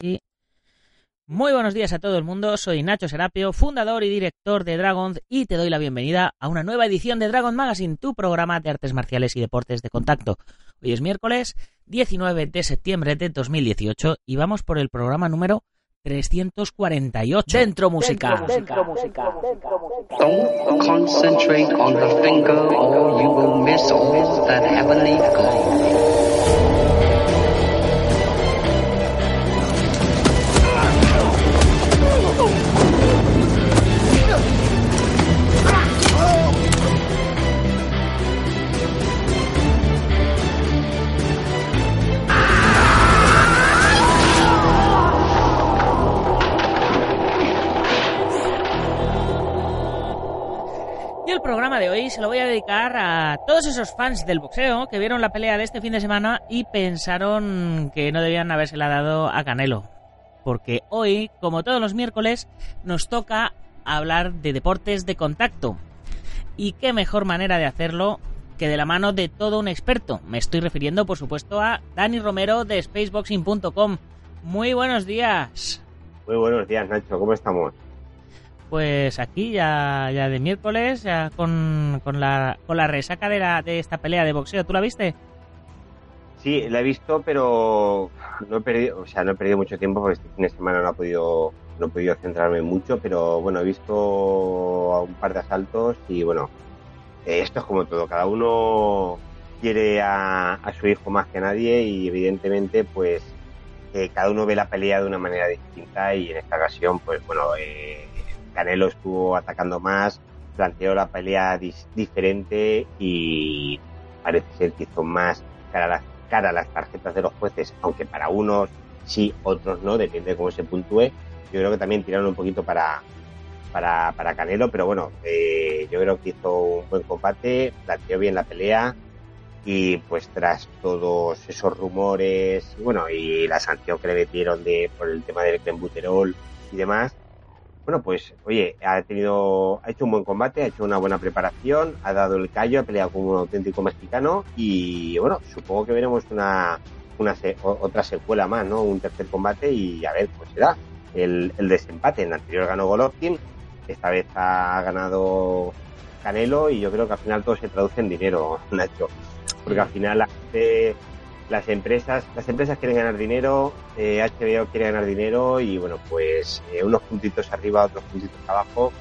Y muy buenos días a todo el mundo, soy Nacho Serapio, fundador y director de Dragons y te doy la bienvenida a una nueva edición de Dragon Magazine, tu programa de artes marciales y deportes de contacto. Hoy es miércoles 19 de septiembre de 2018 y vamos por el programa número 348 dentro música. Dentro música. Don't concentrate on the finger or you will miss all that heavenly. Y el programa de hoy se lo voy a dedicar a todos esos fans del boxeo que vieron la pelea de este fin de semana y pensaron que no debían habérsela dado a Canelo. Porque hoy, como todos los miércoles, nos toca hablar de deportes de contacto. Y qué mejor manera de hacerlo que de la mano de todo un experto. Me estoy refiriendo, por supuesto, a Dani Romero de spaceboxing.com. Muy buenos días. Muy buenos días, Nacho. ¿Cómo estamos? Pues aquí ya, ya de miércoles, ya con, con, la, con la resaca de, la, de esta pelea de boxeo. ¿Tú la viste? Sí, la he visto, pero no he perdido, o sea, no he perdido mucho tiempo porque este fin de semana no he podido, no he podido centrarme mucho, pero bueno, he visto un par de asaltos y bueno, eh, esto es como todo, cada uno quiere a, su hijo más que nadie y evidentemente pues eh, cada uno ve la pelea de una manera distinta y en esta ocasión pues bueno, eh, Canelo estuvo atacando más, planteó la pelea diferente y parece ser que hizo más cara a, las, cara a las tarjetas de los jueces, aunque para unos sí, otros no, depende de cómo se puntúe. Yo creo que también tiraron un poquito para, para, para Canelo, pero bueno, eh, yo creo que hizo un buen combate, planteó bien la pelea y pues tras todos esos rumores, bueno, y la sanción que le metieron de, por el tema del clenbuterol y demás, bueno, pues, oye, ha tenido, ha hecho un buen combate, ha hecho una buena preparación, ha dado el callo, ha peleado como un auténtico mexicano y, bueno, supongo que veremos una, una otra secuela más, ¿no? Un tercer combate y a ver, pues será el, el desempate. En el anterior ganó Golovkin, esta vez ha ganado Canelo y yo creo que al final todo se traduce en dinero, Nacho. Porque al final la gente las empresas las empresas quieren ganar dinero eh, HBO quiere ganar dinero y bueno pues eh, unos puntitos arriba otros puntitos abajo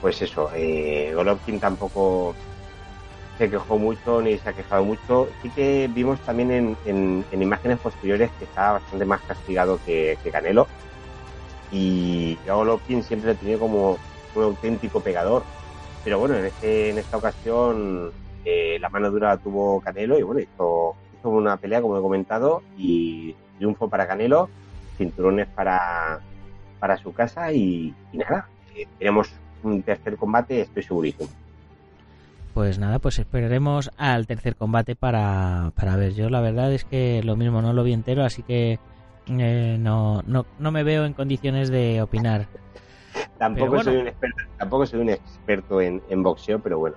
pues eso eh, Golovkin tampoco se quejó mucho ni se ha quejado mucho. Sí que vimos también en, en, en imágenes posteriores que estaba bastante más castigado que, que Canelo y Golovkin siempre lo tenido como un auténtico pegador. Pero bueno en este en esta ocasión eh, la mano dura tuvo Canelo y bueno hizo una pelea, como he comentado, y triunfo para Canelo, cinturones para, para su casa y, y nada, tenemos un tercer combate, estoy segurísimo. Pues nada, pues esperaremos al tercer combate para, para ver. Yo la verdad es que lo mismo no lo vi entero, así que eh, no, no, no me veo en condiciones de opinar. tampoco, bueno. soy un experto, tampoco soy un experto en, en boxeo, pero bueno,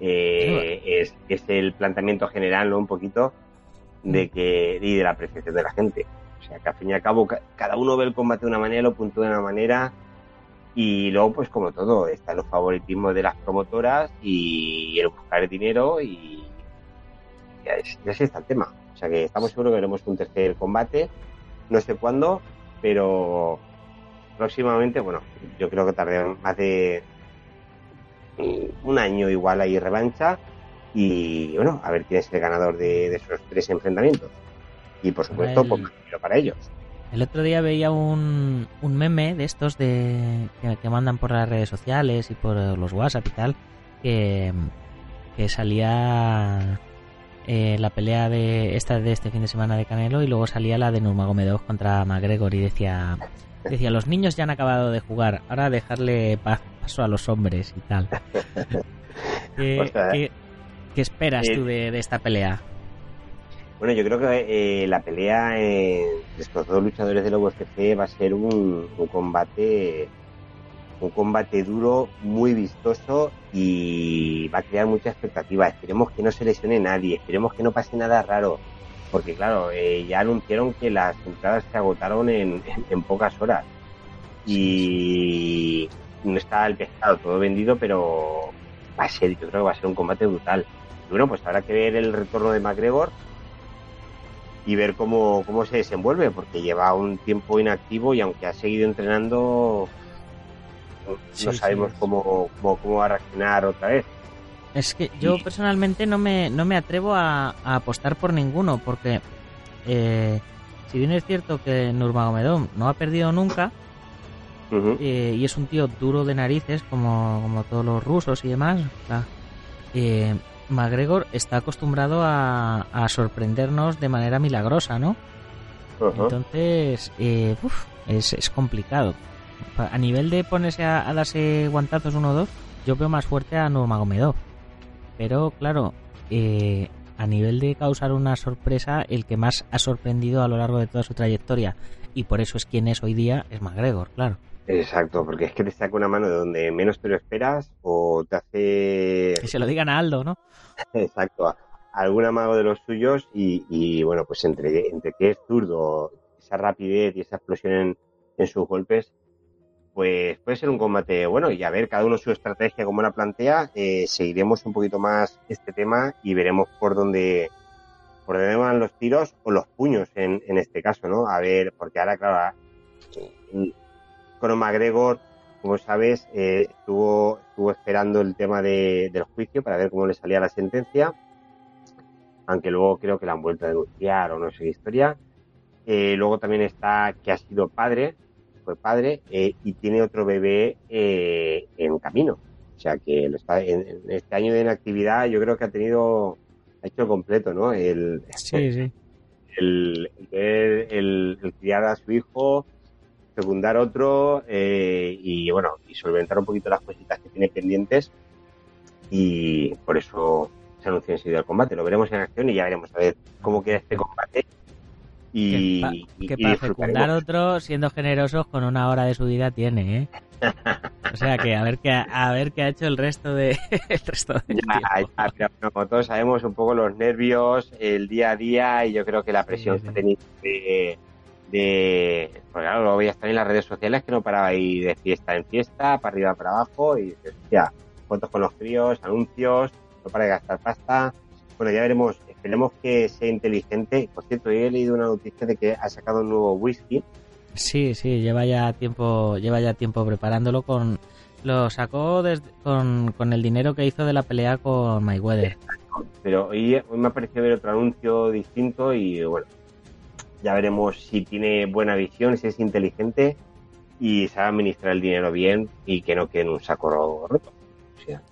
eh, es, es, el planteamiento general, ¿no? Un poquito de que y de la apreciación de la gente. O sea, que al fin y al cabo cada uno ve el combate de una manera, lo puntúa de una manera y luego pues como todo, están los favoritismos de las promotoras y el buscar dinero y ya, es, ya está el tema. O sea que estamos seguros que veremos un tercer combate, no sé cuándo, pero próximamente, bueno, yo creo que tarde más de un año igual ahí revancha y bueno, a ver quién es el ganador de, de esos tres enfrentamientos. Y por supuesto, el... pues para ellos. El otro día veía un, un meme de estos de que, que, mandan por las redes sociales y por los WhatsApp y tal, que, que salía eh, la pelea de esta de este fin de semana de Canelo y luego salía la de Nurmagomedov contra McGregor y decía decía los niños ya han acabado de jugar, ahora dejarle paso a los hombres y tal. que, o sea, ¿Qué esperas eh, tú de, de, esta pelea? Bueno, yo creo que eh, la pelea eh, de estos dos luchadores de la UFC va a ser un, un, combate un combate duro, muy vistoso y va a crear mucha expectativa. Esperemos que no se lesione nadie, esperemos que no pase nada raro. porque claro, eh, ya anunciaron que las entradas se agotaron en, en, pocas horas y no está el pescado todo vendido, pero va a ser, yo creo que va a ser un combate brutal. Y bueno, pues habrá que ver el retorno de McGregor y ver cómo, cómo se desenvuelve, porque lleva un tiempo inactivo y aunque ha seguido entrenando, no sabemos Cómo, cómo, va a reaccionar otra vez. Es que yo personalmente no me, no me atrevo a, apostar por ninguno, porque eh, si bien es cierto que Nurmagomedov no ha perdido nunca, eh, y es un tío duro de narices, como, como todos los rusos y demás, eh, McGregor está acostumbrado a, sorprendernos de manera milagrosa, ¿no? Entonces, eh, es, complicado. A nivel de ponerse a, darse guantazos uno o dos, yo veo más fuerte a Nurmagomedov. Pero, claro, eh, a nivel de causar una sorpresa, el que más ha sorprendido a lo largo de toda su trayectoria, y por eso es quien es hoy día, es McGregor, claro. Exacto, porque es que te saca una mano de donde menos te lo esperas o te hace... Que se lo digan a Aldo, ¿no? Exacto, a algún amago de los suyos y, bueno, pues entre, entre que es zurdo, esa rapidez y esa explosión en, sus golpes, pues puede ser un combate bueno y a ver cada uno su estrategia como la plantea, eh, seguiremos un poquito más este tema y veremos por dónde por dónde van los tiros o los puños en, en este caso, ¿no? A ver, porque ahora, claro, Conor McGregor, como sabes, eh, estuvo, estuvo esperando el tema de, del juicio para ver cómo le salía la sentencia, aunque luego creo que la han vuelto a denunciar o no sé qué historia. Eh, luego también está que ha sido padre, fue padre, eh, y tiene otro bebé en camino. O sea que en, este año de inactividad yo creo que ha tenido, ha hecho completo, ¿no? El, sí, sí. El, el, el criar a su hijo, secundar otro eh, y bueno, y solventar un poquito las cositas que tiene pendientes y por eso se anunció enseguida el combate. Lo veremos en acción y ya veremos a ver cómo queda este combate. Y, que, para secundar otro, siendo generosos, con una hora de su vida tiene, ¿eh? O sea que a ver qué a ver qué ha hecho el resto de el resto como todos sabemos un poco los nervios, el día a día y yo creo que la presión que ha tenido de, pues claro, lo voy a estar en las redes sociales que no paraba ahí de fiesta en fiesta, para arriba, para abajo, y ya, fotos con los críos, anuncios, no para de gastar pasta. Bueno, ya veremos, esperemos que sea inteligente. Por cierto, hoy he leído una noticia de que ha sacado un nuevo whisky. Sí, sí, lleva ya tiempo, lleva ya tiempo preparándolo con, lo sacó con, con, el dinero que hizo de la pelea con Mayweather. Pero hoy, hoy me ha parecido ver otro anuncio distinto y bueno, ya veremos si tiene buena visión, si es inteligente y sabe administrar el dinero bien y que no quede en un saco roto.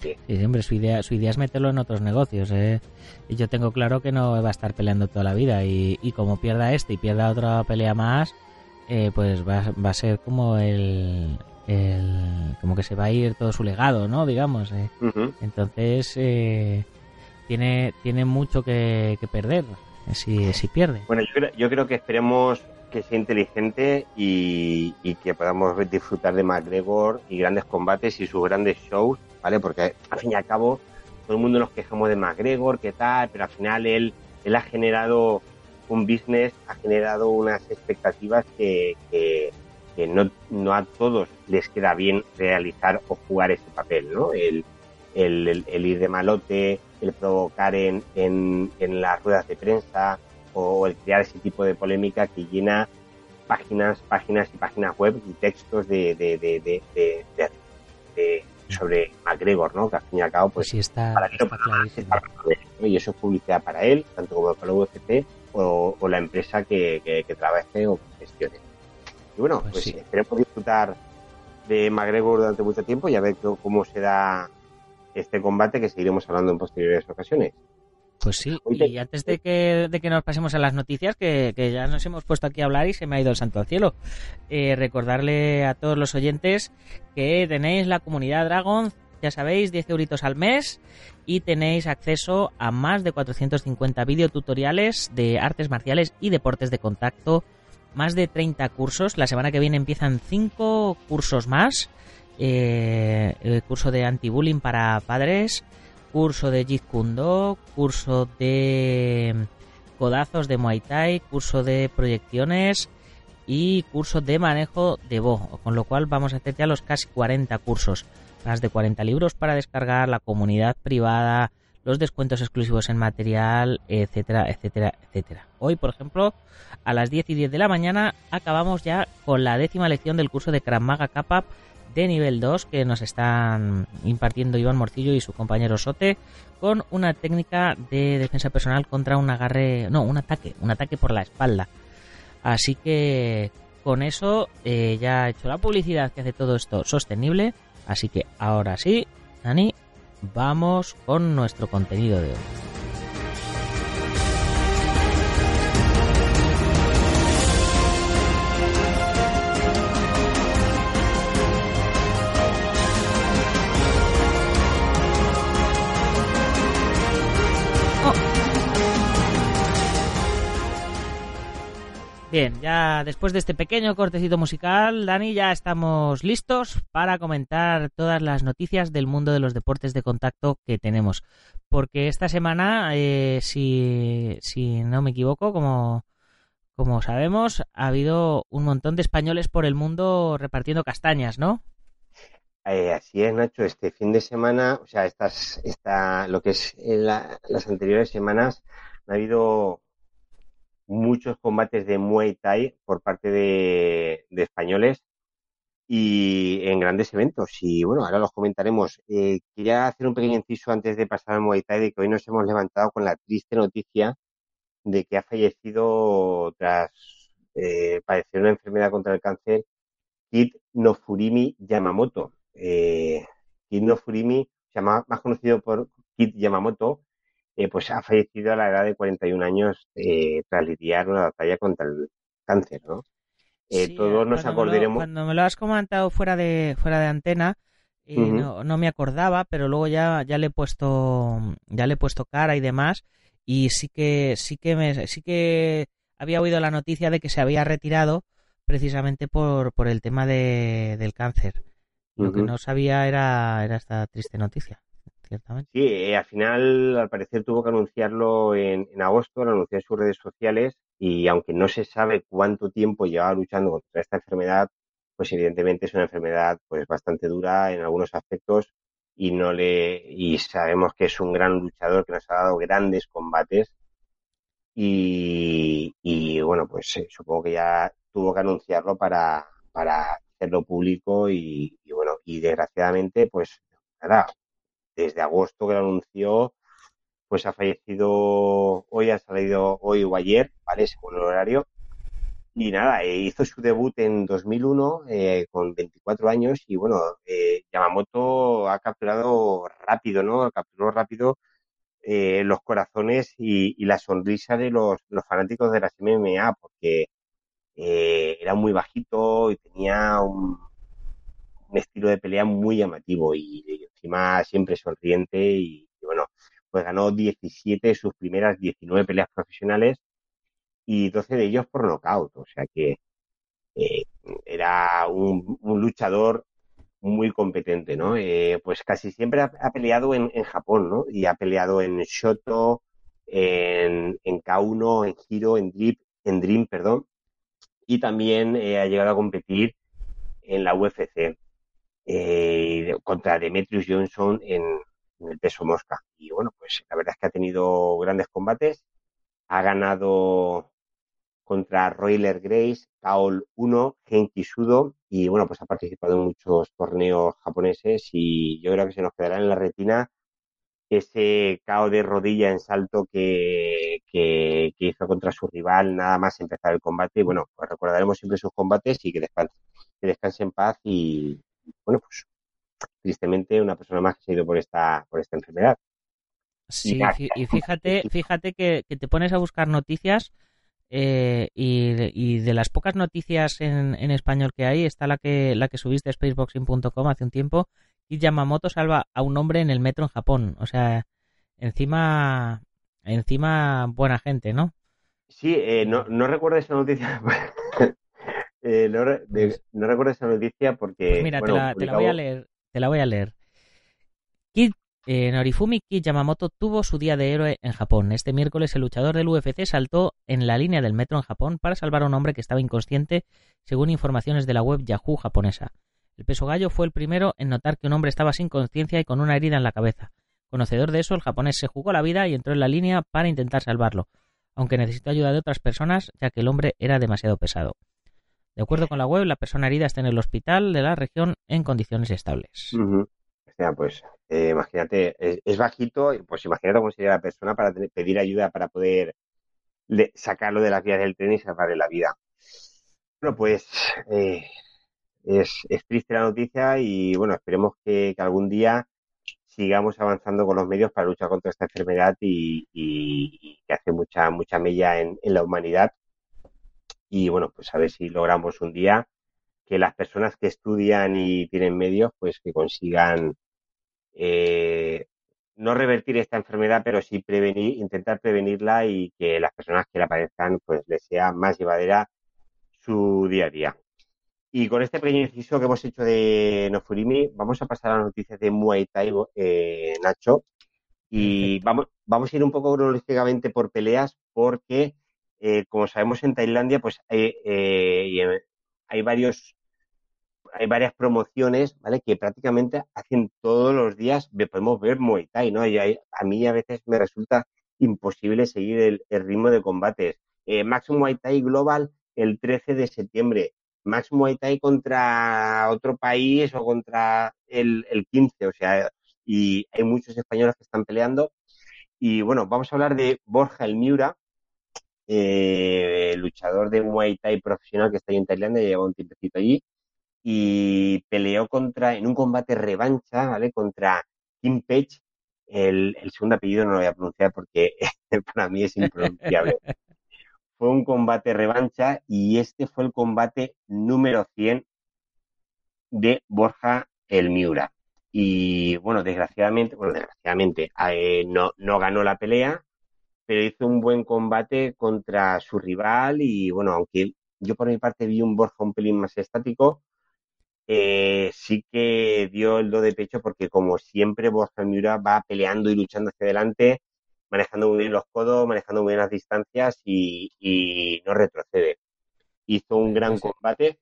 sí. siempre su idea, su idea es meterlo en otros negocios. ¿eh? Y yo tengo claro que no va a estar peleando toda la vida y, como pierda este y pierda otra pelea más, eh, pues va, va, a ser como el, el, como que se va a ir todo su legado, ¿no? Digamos. ¿eh? Entonces eh, tiene tiene mucho que, que perder si, pierde. Bueno, yo creo, yo creo que esperemos que sea inteligente y, que podamos disfrutar de McGregor y grandes combates y sus grandes shows, ¿vale? Porque al fin y al cabo todo el mundo nos quejamos de McGregor, qué tal, pero al final él, él ha generado un business, ha generado unas expectativas que, que, no, no, a todos les queda bien realizar o jugar ese papel, ¿no? El, el, el ir de malote, el provocar en, en, en, las ruedas de prensa o el crear ese tipo de polémica que llena páginas, páginas y páginas web y textos de, de, de, de, sobre McGregor, ¿no? Que al fin y al cabo, pues, pues está, para y eso es publicidad para él, tanto como para el UFC o, o la empresa que, que, que, trabaje o que gestione. Y bueno, pues, pues esperemos disfrutar de McGregor durante mucho tiempo y a ver cómo se da este combate que seguiremos hablando en posteriores ocasiones. Pues sí, y antes de que, de que nos pasemos a las noticias, que, ya nos hemos puesto aquí a hablar y se me ha ido el santo al cielo, eh, recordarle a todos los oyentes que tenéis la comunidad Dragon, ya sabéis, 10 euritos al mes y tenéis acceso a más de 450 videotutoriales de artes marciales y deportes de contacto, más de 30 cursos, la semana que viene empiezan 5 cursos más eh, el curso de anti-bullying para padres, curso de Jeet Kune Do, curso de codazos de Muay Thai, curso de proyecciones y curso de manejo de Bo, con lo cual vamos a hacer ya los casi 40 cursos, más de 40 libros para descargar, la comunidad privada, los descuentos exclusivos en material, etcétera, etcétera, etcétera. Hoy, por ejemplo, a las 10 y 10 de la mañana acabamos ya con la décima lección del curso de Krav Maga Kappa de nivel 2 que nos están impartiendo Iván Morcillo y su compañero Sote con una técnica de defensa personal contra un agarre, no, un ataque, un ataque por la espalda. Así que con eso eh, ya he hecho la publicidad que hace todo esto sostenible. Así que ahora sí, Dani, vamos con nuestro contenido de hoy. Bien, ya después de este pequeño cortecito musical, Dani, ya estamos listos para comentar todas las noticias del mundo de los deportes de contacto que tenemos. Porque esta semana, eh, si, si no me equivoco, como, como sabemos, ha habido un montón de españoles por el mundo repartiendo castañas, ¿no? Eh, así es, Nacho. Este fin de semana, o sea, estas, esta, lo que es en las anteriores semanas, ha habido muchos combates de Muay Thai por parte de, españoles y en grandes eventos. Y bueno, ahora los comentaremos. Eh, quería hacer un pequeño inciso antes de pasar al Muay Thai de que hoy nos hemos levantado con la triste noticia de que ha fallecido tras eh, padecer una enfermedad contra el cáncer Kit Nofurimi Yamamoto. Eh, Kit Nofurimi, más conocido por Kit Yamamoto, eh, pues ha fallecido a la edad de 41 años eh, tras lidiar una batalla contra el cáncer, ¿no? Eh, todos nos acordaremos. cuando me lo has comentado fuera de fuera de antena, no, no, me acordaba, pero luego ya ya le he puesto ya le he puesto cara y demás y sí que sí que me sí que había oído la noticia de que se había retirado precisamente por, por el tema de, del cáncer. Lo que no sabía era, era esta triste noticia. Sí, eh, al final, al parecer, tuvo que anunciarlo en, agosto, lo anunció en sus redes sociales y aunque no se sabe cuánto tiempo llevaba luchando contra esta enfermedad, pues evidentemente es una enfermedad pues bastante dura en algunos aspectos y no le y sabemos que es un gran luchador que nos ha dado grandes combates y, bueno pues eh, supongo que ya tuvo que anunciarlo para para hacerlo público y, y bueno y desgraciadamente pues nada desde agosto que lo anunció, pues ha fallecido hoy, ha salido hoy o ayer, ¿vale? Según el horario. Y nada, eh, hizo su debut en 2001 eh, con 24 años y bueno, eh, Yamamoto ha capturado rápido, ¿no? Capturó rápido eh, los corazones y, y, la sonrisa de los, fanáticos de las MMA porque era muy bajito y tenía un, estilo de pelea muy llamativo y, encima siempre sonriente y, bueno, pues ganó 17 de sus primeras 19 peleas profesionales y 12 de ellos por nocaut, o sea que eh, era un, luchador muy competente, ¿no? Eh, pues casi siempre ha, peleado en, Japón, ¿no? Y ha peleado en Shoto, en, en K1, en Hiro, en Dream, en Dream, perdón, y también eh, ha llegado a competir en la UFC eh, contra Demetrius Johnson en, el peso mosca. Y bueno, pues la verdad es que ha tenido grandes combates. Ha ganado contra Royler Grace, Kaol 1, Genki Sudo y bueno, pues ha participado en muchos torneos japoneses y yo creo que se nos quedará en la retina ese KO de rodilla en salto que, que, hizo contra su rival nada más empezar el combate. Y bueno, pues recordaremos siempre sus combates y que descanse, que descanse en paz y, bueno, pues tristemente una persona más que se ha ido por esta, por esta enfermedad. Sí, y, fíjate, fíjate que, te pones a buscar noticias eh, y, de, las pocas noticias en, español que hay está la que la que subiste a spaceboxing.com hace un tiempo y Yamamoto salva a un hombre en el metro en Japón. O sea, encima encima buena gente, ¿no? Sí, eh, no, no recuerdo esa noticia Eh, pues no, recuerdo esa noticia porque. Pues mira, te, la, voy a leer. Te la voy a leer. Eh, Norifumi Yamamoto tuvo su día de héroe en Japón. Este miércoles el luchador del UFC saltó en la línea del metro en Japón para salvar a un hombre que estaba inconsciente, según informaciones de la web Yahoo japonesa. El peso gallo fue el primero en notar que un hombre estaba sin conciencia y con una herida en la cabeza. Conocedor de eso, el japonés se jugó la vida y entró en la línea para intentar salvarlo, aunque necesitó ayuda de otras personas ya que el hombre era demasiado pesado. De acuerdo con la web, la persona herida está en el hospital de la región en condiciones estables. Pues eh, imagínate, es, bajito, pues imagínate cómo sería la persona para pedir ayuda para poder sacarlo de las vías del tren y salvarle la vida. Bueno, pues eh, es, triste la noticia y bueno, esperemos que, algún día sigamos avanzando con los medios para luchar contra esta enfermedad y, que hace mucha mucha mella en, la humanidad y bueno pues a ver si logramos un día que las personas que estudian y tienen medios pues que consigan eh, no revertir esta enfermedad pero sí prevenir intentar prevenirla y que las personas que la padezcan pues les sea más llevadera su día a día y con este pequeño inciso que hemos hecho de Nofurimi, vamos a pasar a las noticias de Muay Thai, eh, Nacho. Y vamos, vamos a ir un poco cronológicamente por peleas, porque, eh, como sabemos, en Tailandia, pues hay, eh, hay varios hay varias promociones, ¿vale? Que prácticamente hacen todos los días, podemos ver Muay Thai, ¿no? Y a mí a veces me resulta imposible seguir el, ritmo de combates. Eh, Muay Thai Global el 13 de septiembre, Max Muay Thai contra otro país o contra el, el 15, o sea, y hay muchos españoles que están peleando. Y bueno, vamos a hablar de Borja El Miura, eh, luchador de Muay Thai profesional que está ahí en Tailandia, lleva un tiempecito allí, y peleó contra, en un combate revancha, ¿vale? Contra Kim el, el segundo apellido no lo voy a pronunciar porque para mí es impronunciable fue un combate revancha y este fue el combate número 100 de Borja El Miura. Y bueno, desgraciadamente, bueno, desgraciadamente eh, no, no ganó la pelea, pero hizo un buen combate contra su rival y bueno, aunque yo por mi parte vi un Borja un pelín más estático, eh, sí que dio el do de pecho porque como siempre Borja Miura va peleando y luchando hacia adelante manejando muy bien los codos, manejando muy bien las distancias y, no retrocede. Hizo un gran combate,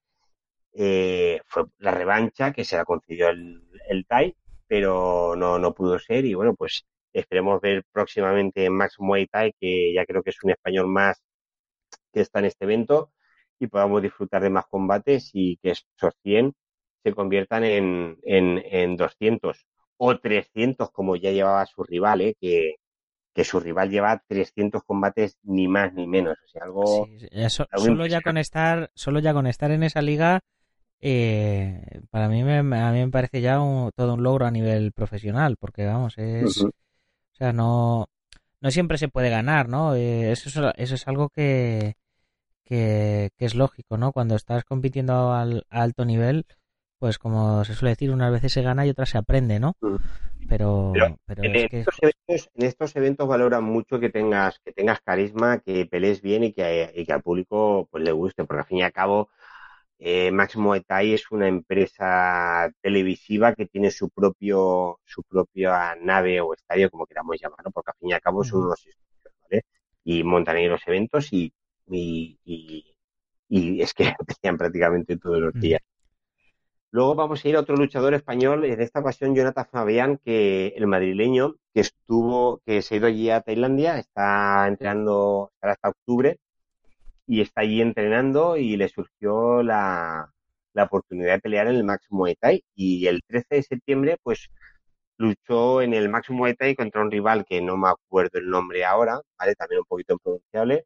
eh, fue la revancha que se la concedió el, el Tai, pero no, no pudo ser y bueno, pues esperemos ver próximamente Max Muay Thai, que ya creo que es un español más que está en este evento y podamos disfrutar de más combates y que esos 100 se conviertan en, en, en 200 o 300 como ya llevaba su rival, ¿eh? que, que su rival lleva 300 combates ni más ni menos. O sea, algo. solo, ya con estar, solo ya con estar en esa liga, eh, para mí me, a mí me parece ya todo un logro a nivel profesional, porque vamos, es. Sea, no, no siempre se puede ganar, ¿no? Eh, eso, eso es algo que, que, que, es lógico, ¿no? Cuando estás compitiendo al, a alto nivel, pues como se suele decir, unas veces se gana y otras se aprende, ¿no? Pero, en, estos eventos, en, estos eventos, valoran mucho que tengas, que tengas carisma, que pelees bien y que, y que al público pues le guste, porque al fin y al cabo eh, Máximo Etai es una empresa televisiva que tiene su propio, su propia nave o estadio, como queramos llamarlo, porque al fin y al cabo son unos estudios, ¿vale? Y montan ahí los eventos y, y, y, es que pelean prácticamente todos los días. Luego vamos a ir a otro luchador español, en esta ocasión Jonathan Fabián, que el madrileño, que estuvo, que se ha ido allí a Tailandia, está entrenando hasta octubre y está allí entrenando y le surgió la, oportunidad de pelear en el Max Muay y el 13 de septiembre pues luchó en el Max Muay contra un rival que no me acuerdo el nombre ahora, ¿vale? También un poquito impronunciable.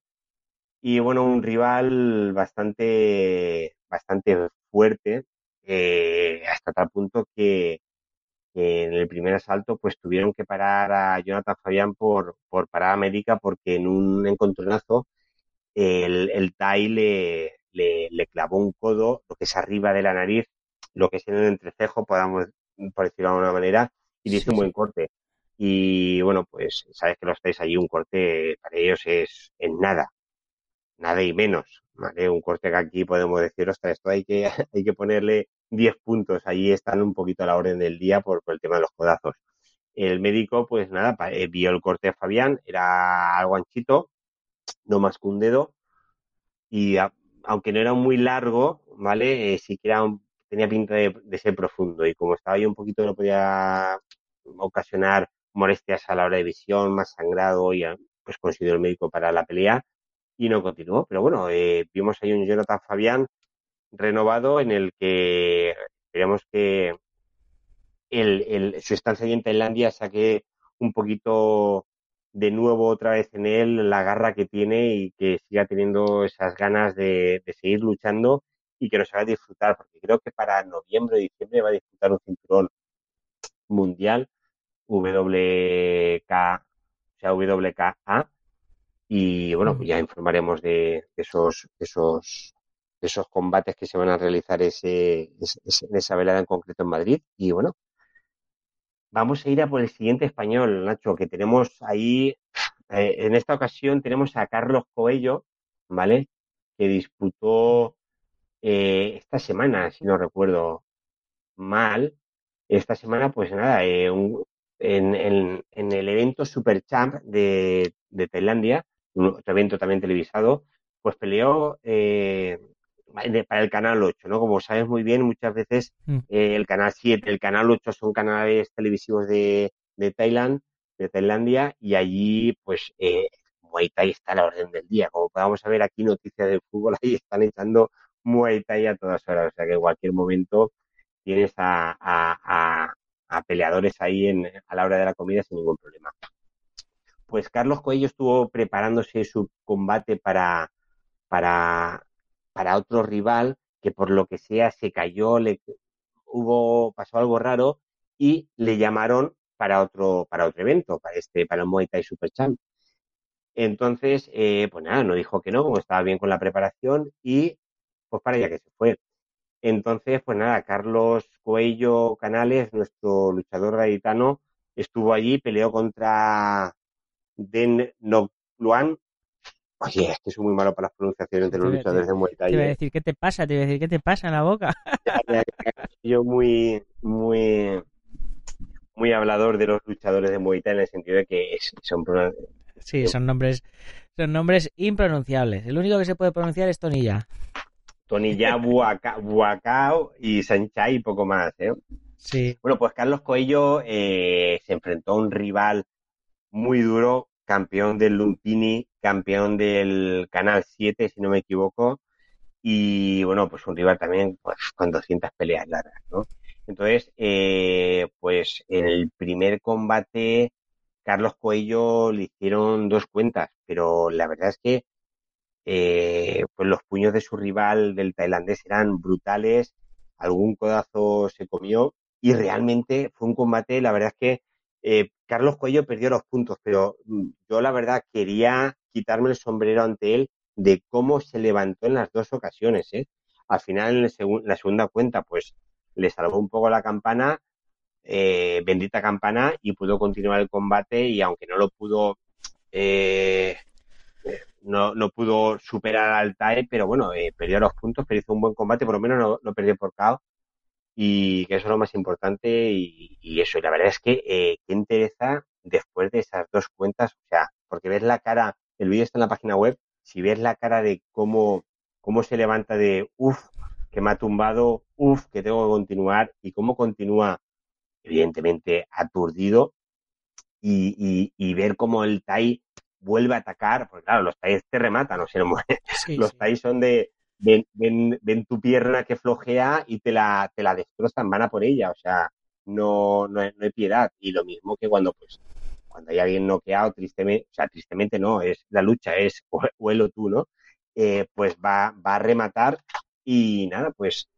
Y bueno, un rival bastante, bastante fuerte, eh, hasta tal punto que, en el primer asalto pues tuvieron que parar a Jonathan Fabián por, por parada médica porque en un encontronazo el, el Tai le, le, clavó un codo, lo que es arriba de la nariz, lo que es en el entrecejo, podamos por decirlo de alguna manera, y le hizo un buen corte. Y bueno, pues sabes que los estáis allí, un corte para ellos es en nada, nada y menos. ¿vale? Un corte que aquí podemos decir, ostras, esto hay que, hay que ponerle 10 puntos. Allí están un poquito a la orden del día por, el tema de los codazos. el médico, pues nada, eh, vio el corte de Fabián, era algo anchito, no más que un dedo, y aunque no era muy largo, ¿vale? Eh, sí que tenía pinta de, ser profundo, y como estaba yo un poquito, no podía ocasionar molestias a la hora de visión, más sangrado, y pues consiguió el médico para la pelea, y no continuó. Pero bueno, eh, vimos ahí un Jonathan Fabián renovado en el que esperamos que su estancia en Tailandia saque un poquito de nuevo otra vez en él la garra que tiene y que siga teniendo esas ganas de, seguir luchando y que nos haga disfrutar, porque creo que para noviembre o diciembre va a disfrutar un cinturón mundial WK, o sea, WKA, y bueno, pues ya informaremos de, esos, esos, esos combates que se van a realizar ese, en esa velada en concreto en Madrid. Y bueno, Vamos a ir a por el siguiente español, Nacho, que tenemos ahí, eh, en esta ocasión tenemos a Carlos Coello, ¿vale? Que disputó eh, esta semana, si no recuerdo mal, esta semana, pues nada, eh, en, el evento Super Champ de, Tailandia, otro evento también televisado, pues peleó para el canal 8, ¿no? Como sabes muy bien, muchas veces mm. eh, el canal 7, el canal 8 son canales televisivos de, de Tailandia, de Tailandia, y allí, pues, eh, Muay Thai está a la orden del día. Como podamos ver aquí, noticias del fútbol, ahí están echando Muay Thai a todas horas. O sea que en cualquier momento tienes a, a, a, peleadores ahí en, a la hora de la comida sin ningún problema. Pues Carlos Coello estuvo preparándose su combate para, para para otro rival que por lo que sea se cayó, le hubo pasó algo raro y le llamaron para otro para otro evento, para este para el Muay Thai Super Champ. Entonces, eh, pues nada, no dijo que no, como estaba bien con la preparación y pues para allá que se fue. Entonces, pues nada, Carlos Coello Canales, nuestro luchador gaditano, estuvo allí, peleó contra Den Luan, Oye, es que soy muy malo para las pronunciaciones de los luchadores de Muay Thai. Te iba a ¿eh? decir, ¿qué te pasa? Te iba a decir, ¿qué te pasa en la boca? Yo muy, muy, muy hablador de los luchadores de Muay Thai en el sentido de que son... Sí, son nombres, son nombres impronunciables. El único que se puede pronunciar es Tonilla. Tonilla, Buacao y Sanchai y poco más, ¿eh? Sí. Bueno, pues Carlos Coello eh, se enfrentó a un rival muy duro, campeón del Lumpini, campeón del Canal 7, si no me equivoco, y bueno, pues un rival también pues, con 200 peleas largas, ¿no? Entonces, eh, pues en el primer combate, Carlos Coello le hicieron dos cuentas, pero la verdad es que eh, pues los puños de su rival del tailandés eran brutales, algún codazo se comió y realmente fue un combate, la verdad es que eh, Carlos Cuello perdió los puntos, pero mm, yo la verdad quería quitarme el sombrero ante él de cómo se levantó en las dos ocasiones. ¿eh? Al final, en la segunda cuenta, pues le salvó un poco la campana, eh, bendita campana, y pudo continuar el combate y aunque no lo pudo... no, no pudo superar al TAE, pero bueno, perdió los puntos, pero hizo un buen combate, por lo menos no, no perdió por KO y que eso es lo más importante y, eso, y la verdad es que eh, qué interesa después de esas dos cuentas, o sea, porque ves la cara, el vídeo está en la página web, si ves la cara de cómo, cómo se levanta de, uff, que me ha tumbado, uff, que tengo que continuar, y cómo continúa, evidentemente, aturdido, y, y, ver cómo el Tai vuelve a atacar, porque claro, los Tai te rematan, o sea, los Tai son de, ven, ven, ven, tu pierna que flojea y te la, te la destrozan, van a por ella, o sea, no, no, hay piedad. Y lo mismo que cuando, pues, cuando hay alguien noqueado, tristemente, o sea, tristemente no, es la lucha, es o, él o tú, ¿no? Eh, pues va, va a rematar y nada, pues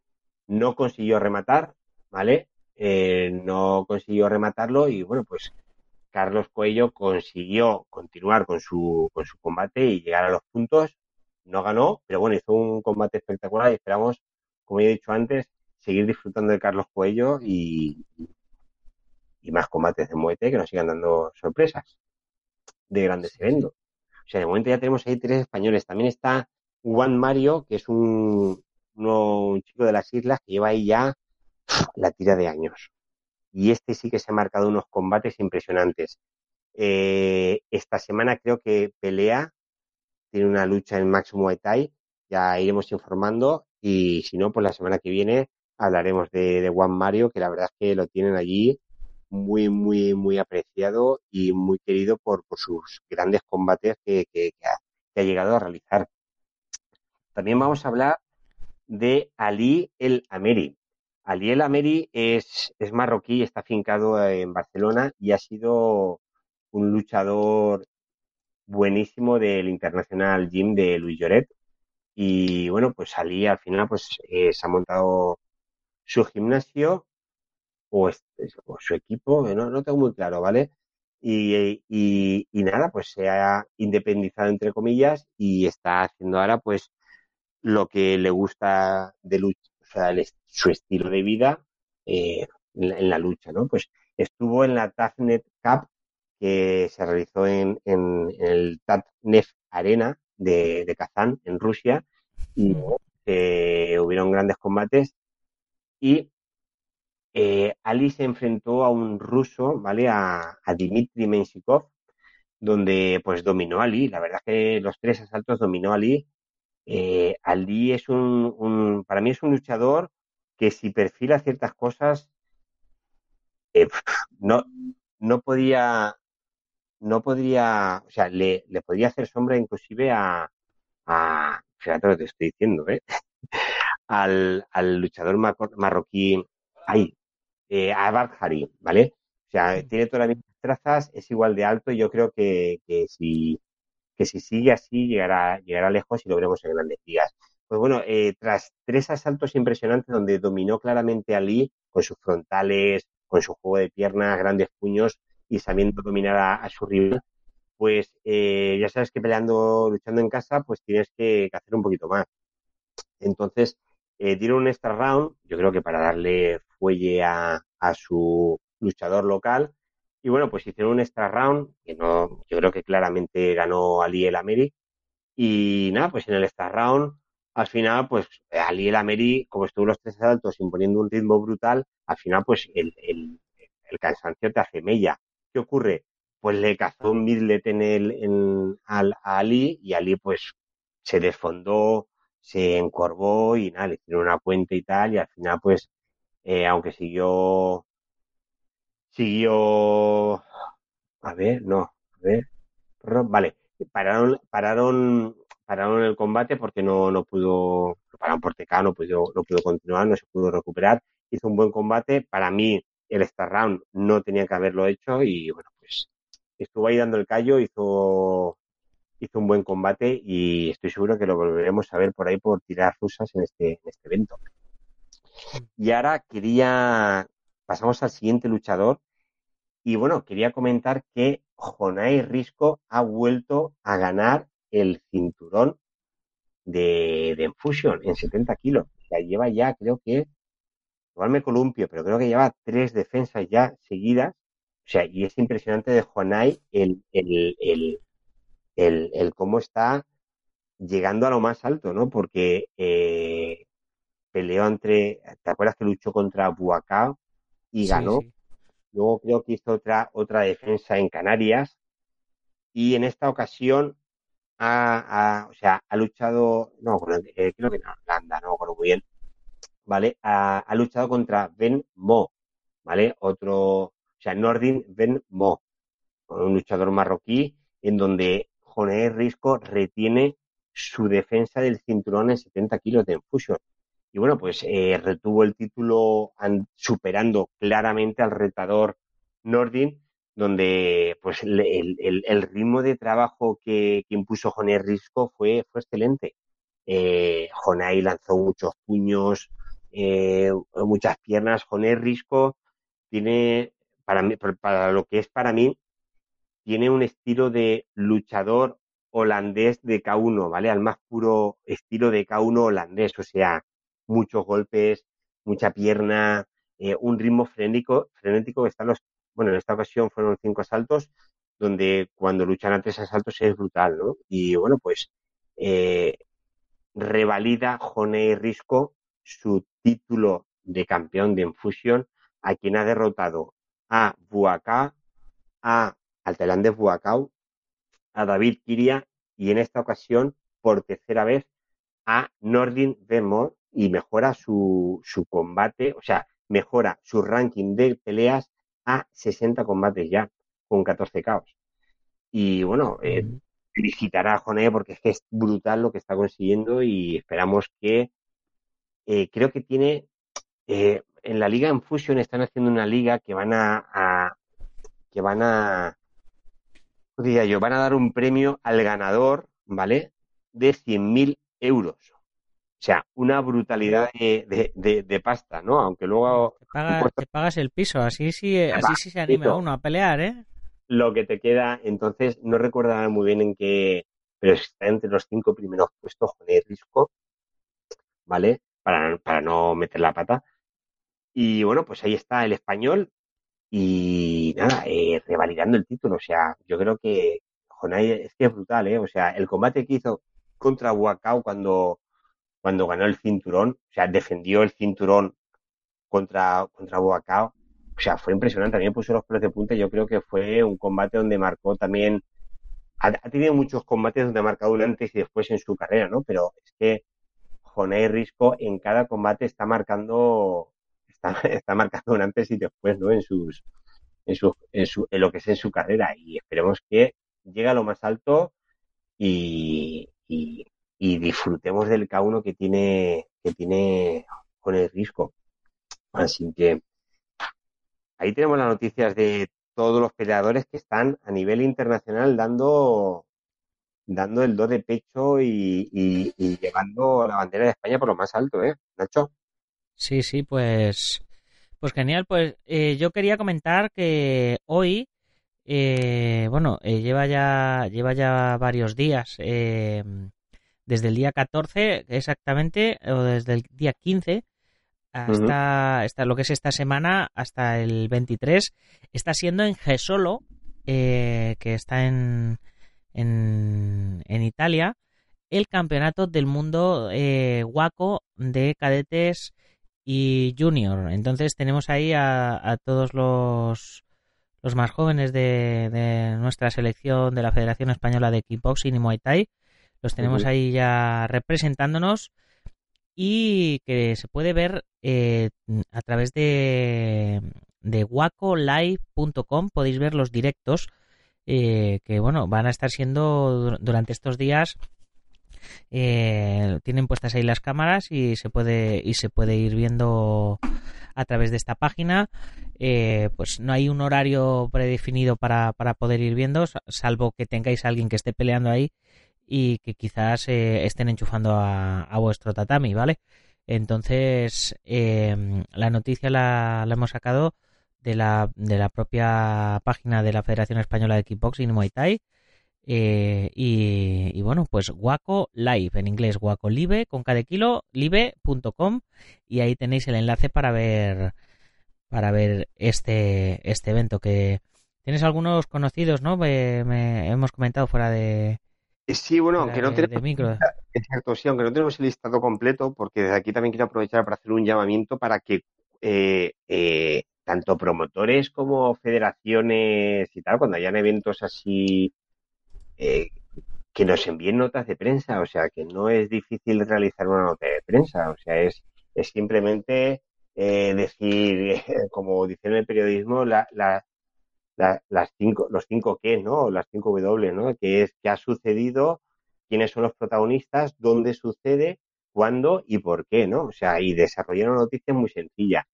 no consiguió rematar, ¿vale? Eh, no consiguió rematarlo y bueno, pues Carlos Cuello consiguió continuar con su, con su combate y llegar a los puntos no ganó, pero bueno, hizo un combate espectacular y esperamos, como he dicho antes, seguir disfrutando de Carlos Cuello y, y más combates de muerte que nos sigan dando sorpresas de grandes eventos. O sea, de momento ya tenemos ahí tres españoles. También está Juan Mario, que es un, un chico de las islas que lleva ahí ya la tira de años. y este sí que se ha marcado unos combates impresionantes. Eh, esta semana creo que pelea, tiene una lucha en Max Muay Thai, ya iremos informando y si no, pues la semana que viene hablaremos de, Juan Mario, que la verdad es que lo tienen allí muy, muy, muy apreciado y muy querido por, sus grandes combates que, que, que, ha, que, ha, llegado a realizar. También vamos a hablar de Ali El Ameri. Ali El Ameri es, es marroquí, está afincado en Barcelona y ha sido un luchador buenísimo del International Gym de Luis Lloret. Y bueno, pues Ali al final pues eh, se ha montado su gimnasio o, este, o su equipo, no, no, tengo muy claro, ¿vale? Y, y, y, nada, pues se ha independizado entre comillas y está haciendo ahora pues lo que le gusta de lucha, o sea, el, su estilo de vida eh, en, la, en, la, lucha, ¿no? Pues estuvo en la TAFNET Cup que se realizó en, en, en el TAFNEF Arena de, de, Kazán, en Rusia, y eh, hubieron grandes combates y eh, Ali se enfrentó a un ruso, ¿vale? A, a Dmitry Menshikov, donde pues dominó a Ali. La verdad que los tres asaltos dominó a Ali. Eh, Ali es un, un, para mí es un luchador que si perfila ciertas cosas, eh, no, no podía, no podría, o sea, le, le podría hacer sombra inclusive a, a, fíjate lo que te estoy diciendo, ¿eh? al, al luchador marroquí, ay, eh, a Barjari, ¿vale? O sea, tiene todas las mismas trazas, es igual de alto y yo creo que, que, si, que si sigue así llegará, llegará lejos y lo veremos en grandes ligas. Pues bueno, eh, tras tres asaltos impresionantes donde dominó claramente a Lee con sus frontales, con su juego de piernas, grandes puños y sabiendo dominar a, su rival, pues eh, ya sabes que peleando, luchando en casa, pues tienes que, hacer un poquito más. Entonces, eh, dieron un extra round, yo creo que para darle fuelle a, su luchador local. Y bueno, pues hicieron un extra round, que no, yo creo que claramente ganó Ali El Ameri. Y nada, pues en el extra round, al final, pues Ali El Ameri, como estuvo los tres asaltos imponiendo un ritmo brutal, al final, pues el, el, el cansancio te hace mella. ¿Qué ocurre? Pues le cazó un midlet en el, en, al, a Ali y Ali, pues se desfondó, se encorvó y nada, le hicieron una puente y tal, y al final, pues, eh, aunque siguió, siguió, a ver, no, a ver, vale, pararon, pararon, pararon el combate porque no, no pudo, lo pararon por TK, no pudo, no pudo continuar, no se pudo recuperar, hizo un buen combate, para mí el Star Round no tenía que haberlo hecho y bueno, pues estuvo ahí dando el callo, hizo hizo un buen combate y estoy seguro que lo volveremos a ver por ahí por tirar rusas en este, en este evento. Y ahora quería, pasamos al siguiente luchador y bueno, quería comentar que Jonai Risco ha vuelto a ganar el cinturón de, de Infusion en 70 kilos. Sea, lleva ya, creo que, igual me columpio, pero creo que lleva tres defensas ya seguidas. O sea, y es impresionante de Jonai el, el, el, el, el cómo está llegando a lo más alto, ¿no? Porque eh, peleó entre, ¿te acuerdas que luchó contra Buacao y sí, ganó? Sí. Luego creo que hizo otra, otra defensa en Canarias y en esta ocasión ha, ha o sea, ha luchado, no, eh, creo que en Holanda, no me acuerdo muy bien, ¿vale? Ha, ha, luchado contra Ben Mo, ¿vale? Otro, o sea, Nordin Ben Mo, un luchador marroquí en donde Joné Risco retiene su defensa del cinturón en 70 kilos de Infusion. Y bueno, pues eh, retuvo el título superando claramente al retador Nordin, donde pues el, el, el ritmo de trabajo que, impuso Joné Risco fue, fue excelente. Eh, Jonai lanzó muchos puños, eh, muchas piernas. Joné Risco tiene, para, mí, para lo que es para mí, tiene un estilo de luchador holandés de K1, ¿vale? Al más puro estilo de K1 holandés, o sea, muchos golpes, mucha pierna, eh, un ritmo frenético, frenético que están los, bueno, en esta ocasión fueron cinco asaltos, donde cuando luchan a tres asaltos es brutal, ¿no? Y bueno, pues eh, revalida Jone Risco su título de campeón de Infusion a quien ha derrotado a Buacá, a al tailandés Buacau, a David Kiria y en esta ocasión, por tercera vez, a Nordin Vermont y mejora su, su combate, o sea, mejora su ranking de peleas a 60 combates ya, con 14 caos. Y bueno, eh, felicitar a Joné porque es que es brutal lo que está consiguiendo y esperamos que, eh, creo que tiene, eh, en la liga en Fusion están haciendo una liga que van a, a que van a, diría yo, van a dar un premio al ganador, ¿vale? De 100.000 euros. O sea, una brutalidad de, de, de, de pasta, ¿no? Aunque luego... Te, paga, te, pagas el piso, así sí, así sí se anima uno a pelear, ¿eh? Lo que te queda, entonces, no recordaba muy bien en qué, pero está entre los cinco primeros puestos con el risco, ¿vale? Para, no meter la pata. Y bueno, pues ahí está el español y nada, eh, revalidando el título. O sea, yo creo que es que es brutal, ¿eh? O sea, el combate que hizo contra Wakao cuando, cuando ganó el cinturón, o sea, defendió el cinturón contra, contra Wakao, o sea, fue impresionante. También puso los pelos de punta. Yo creo que fue un combate donde marcó también. Ha, tenido muchos combates donde ha marcado antes y después en su carrera, ¿no? Pero es que Jonay Risco en cada combate está marcando está, está marcando un antes y después, ¿no? En sus, en su, en su, en lo que es en su carrera y esperemos que llegue a lo más alto y, y, y disfrutemos del K1 que tiene, que tiene con el risco. Así que ahí tenemos las noticias de todos los peleadores que están a nivel internacional dando dando el do de pecho y, y, y llevando la bandera de España por lo más alto, ¿eh, Nacho? Sí, sí, pues, pues genial. Pues eh, yo quería comentar que hoy, eh, bueno, eh, lleva ya lleva ya varios días, eh, desde el día 14 exactamente, o desde el día 15 hasta, hasta lo que es esta semana, hasta el 23, está siendo en Gesolo, eh, que está en, en, en Italia, el campeonato del mundo eh, guaco de cadetes y junior. Entonces tenemos ahí a, a todos los, los más jóvenes de, de, nuestra selección de la Federación Española de Kickboxing y Muay Thai. Los tenemos uh -huh. ahí ya representándonos y que se puede ver eh, a través de, de wacolive.com. Podéis ver los directos eh, que bueno van a estar siendo durante estos días eh, tienen puestas ahí las cámaras y se puede y se puede ir viendo a través de esta página. Eh, pues no hay un horario predefinido para, para poder ir viendo salvo que tengáis a alguien que esté peleando ahí y que quizás eh, estén enchufando a, a, vuestro tatami vale entonces eh, la noticia la, la, hemos sacado de la, de la propia página de la Federación Española de Kickboxing y Muay Thai eh, y, y, bueno, pues Guaco Live, en inglés Guaco Live, con cada kilo, live.com y ahí tenéis el enlace para ver para ver este, este evento que tienes algunos conocidos, ¿no? Me, me hemos comentado fuera de... Sí, bueno, aunque no tenemos... Micro. Exacto, sí, aunque no tenemos el listado completo, porque desde aquí también quiero aprovechar para hacer un llamamiento para que eh, eh, tanto promotores como federaciones y tal, cuando hayan eventos así eh, que nos envíen notas de prensa, o sea, que no es difícil realizar una nota de prensa, o sea, es, es simplemente eh, decir, como dice en el periodismo, la, la, la, las cinco, los cinco qué, ¿no? Las cinco W, ¿no? Que es qué ha sucedido, quiénes son los protagonistas, dónde sucede, cuándo y por qué, ¿no? O sea, y desarrollar una noticia muy sencilla.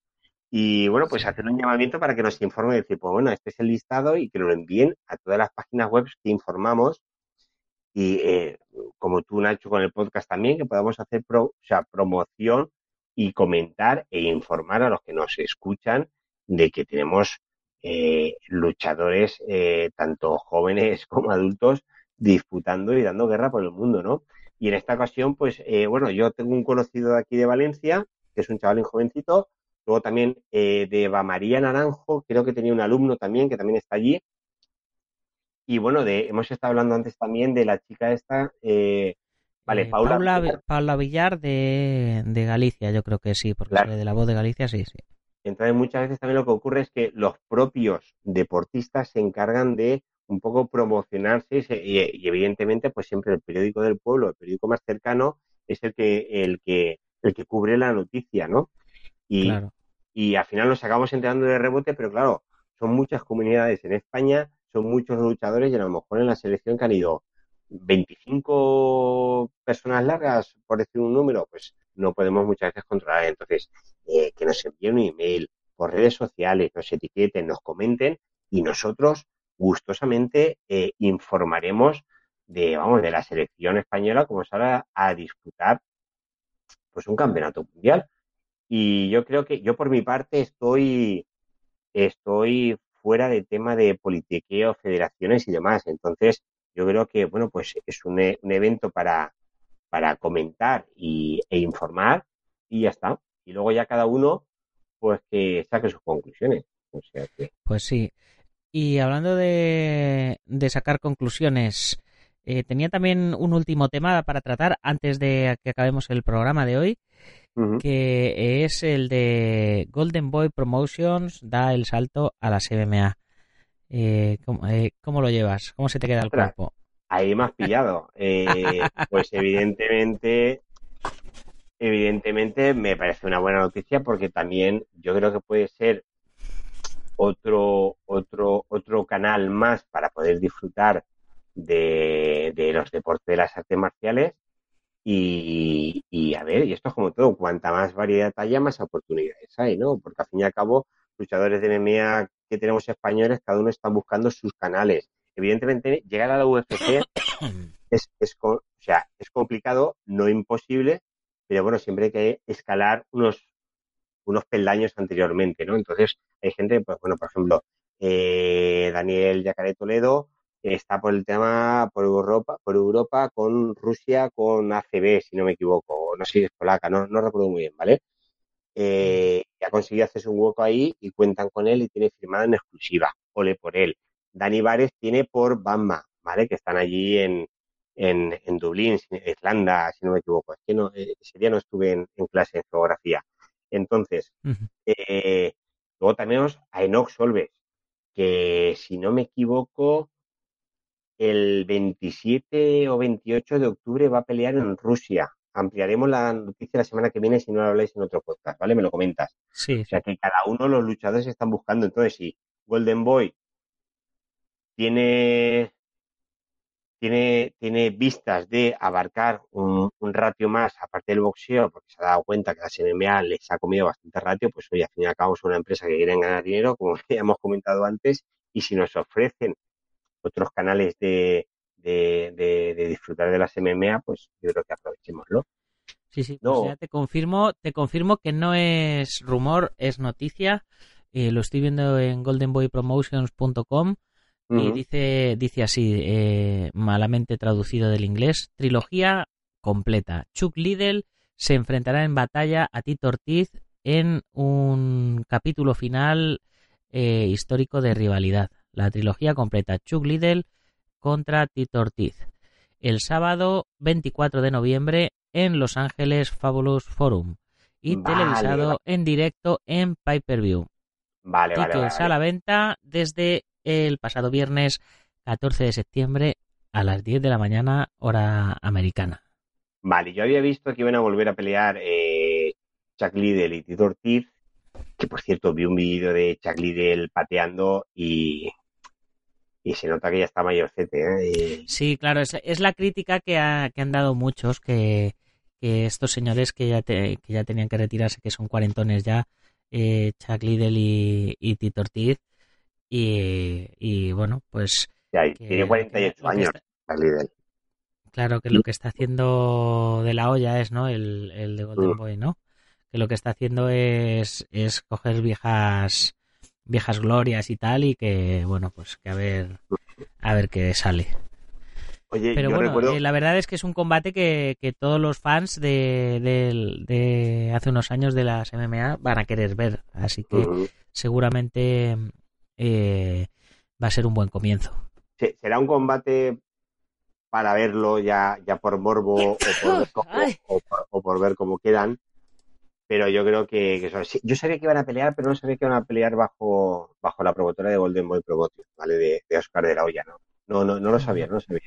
Y bueno, pues hacer un llamamiento para que nos informe y decir, pues bueno, este es el listado y que lo envíen a todas las páginas web que informamos y eh, como tú, Nacho, con el podcast también, que podamos hacer pro, sea, promoción y comentar e informar a los que nos escuchan de que tenemos eh, luchadores, eh, tanto jóvenes como adultos, disputando y dando guerra por el mundo, ¿no? Y en esta ocasión, pues, eh, bueno, yo tengo un conocido de aquí de Valencia, que es un chaval jovencito, luego también eh, de Eva María Naranjo, creo que tenía un alumno también, que también está allí, y bueno, de, hemos estado hablando antes también de la chica esta, eh, vale, eh, Paula, Paula, Paula Villar de, de, Galicia, yo creo que sí, porque claro. de la voz de Galicia, sí, sí. Entonces, muchas veces también lo que ocurre es que los propios deportistas se encargan de un poco promocionarse y, evidentemente, pues siempre el periódico del pueblo, el periódico más cercano, es el que, el que, el que cubre la noticia, ¿no? Y, y al final nos acabamos enterando de rebote, pero claro, son muchas comunidades en España, son muchos luchadores y a lo mejor en la selección que han ido 25 personas largas, por decir un número, pues no podemos muchas veces controlar. Entonces, eh, que nos envíen un email por redes sociales, nos etiqueten, nos comenten y nosotros gustosamente eh, informaremos de, vamos, de la selección española como va a disputar pues un campeonato mundial. Y yo creo que yo por mi parte estoy, estoy fuera de tema de politiqueo, federaciones y demás. Entonces, yo creo que, bueno, pues es un, un evento para, para comentar y, e informar y ya está. Y luego ya cada uno, pues que saque sus conclusiones. Pues sí. Y hablando de, de sacar conclusiones, eh, tenía también un último tema para tratar antes de que acabemos el programa de hoy, que es el de Golden Boy Promotions da el salto a la MMA. Eh, eh, ¿cómo, lo llevas? ¿Cómo se te queda el cuerpo? Ahí me has pillado. pues evidentemente, evidentemente me parece una buena noticia porque también yo creo que puede ser otro, otro, otro canal más para poder disfrutar de, los deportes de las artes marciales. Y, a ver, y esto es como todo, cuanta más variedad haya, más oportunidades hay, ¿no? Porque al fin y al cabo, luchadores de MMA que tenemos españoles, cada uno está buscando sus canales. Evidentemente, llegar a la UFC es, es, o sea, es complicado, no imposible, pero bueno, siempre hay que escalar unos, unos peldaños anteriormente, ¿no? Entonces, hay gente, pues bueno, por ejemplo, eh, Daniel Yacaré Toledo está por el tema por Europa, por Europa con Rusia, con ACB, si no me equivoco, no sé si es polaca, no, no recuerdo muy bien, ¿vale? Eh, ha conseguido hacerse un hueco ahí y cuentan con él y tiene firmado en exclusiva. Ole por él. Dani Vares tiene por Bamba, ¿vale? Que están allí en, en, en Dublín, Irlanda, si no me equivoco. Es que no, eh, ese día no estuve en, clase de geografía. Entonces, eh, luego tenemos a Enoch Solves, que si no me equivoco, el 27 o 28 de octubre va a pelear en Rusia. Ampliaremos la noticia la semana que viene si no lo habláis en otro podcast, ¿vale? Me lo comentas. Sí. O sea que cada uno los luchadores están buscando. Entonces, si Golden Boy tiene, tiene, tiene vistas de abarcar un, ratio más aparte del boxeo, porque se ha dado cuenta que la MMA les ha comido bastante ratio, pues hoy al fin y al cabo es una empresa que quiere ganar dinero, como ya hemos comentado antes, y si nos ofrecen otros canales de, de, disfrutar de las MMA, pues yo creo que aprovechémoslo. Sí, sí, pues ya te confirmo, te confirmo que no es rumor, es noticia. Eh, lo estoy viendo en goldenboypromotions.com y dice, dice así, eh, malamente traducido del inglés, trilogía completa. Chuck Liddell se enfrentará en batalla a Tito Ortiz en un capítulo final eh, histórico de rivalidad la trilogía completa Chuck Liddell contra Tito Ortiz. El sábado 24 de noviembre en Los Ángeles Fabulous Forum y televisado en directo en Pay Per View. Vale, vale, a la venta desde el pasado viernes 14 de septiembre a las 10 de la mañana, hora americana. Vale, yo había visto que iban a volver a pelear eh, Chuck Liddell y Tito Ortiz, que por cierto vi un vídeo de Chuck Liddell pateando y y se nota que ya está mayorcete. ¿eh? Sí, claro, es, la crítica que, han dado muchos, que, estos señores que ya, que ya tenían que retirarse, que son cuarentones ya, eh, Chuck Liddell y, y Tito Ortiz, y, bueno, pues... tiene 48 años, Chuck Liddell. Claro, que lo que está haciendo de la olla es, ¿no? El, el de Golden mm. Boy, ¿no? Que lo que está haciendo es, es coger viejas viejas glorias y tal y que bueno pues que a ver a ver qué sale. Pero bueno eh, la verdad es que es un combate que, todos los fans de, de, hace unos años de las MMA van a querer ver. Así que seguramente eh, va a ser un buen comienzo. Será un combate para verlo ya ya por morbo o por, o por ver cómo quedan pero yo creo que, que son- sí, yo sabía que iban a pelear, pero no sabía que iban a pelear bajo, bajo la promotora de Golden Boy Promotion, ¿vale? De, de Oscar de la Hoya, ¿no? No, no, no lo sabía, no lo sabía.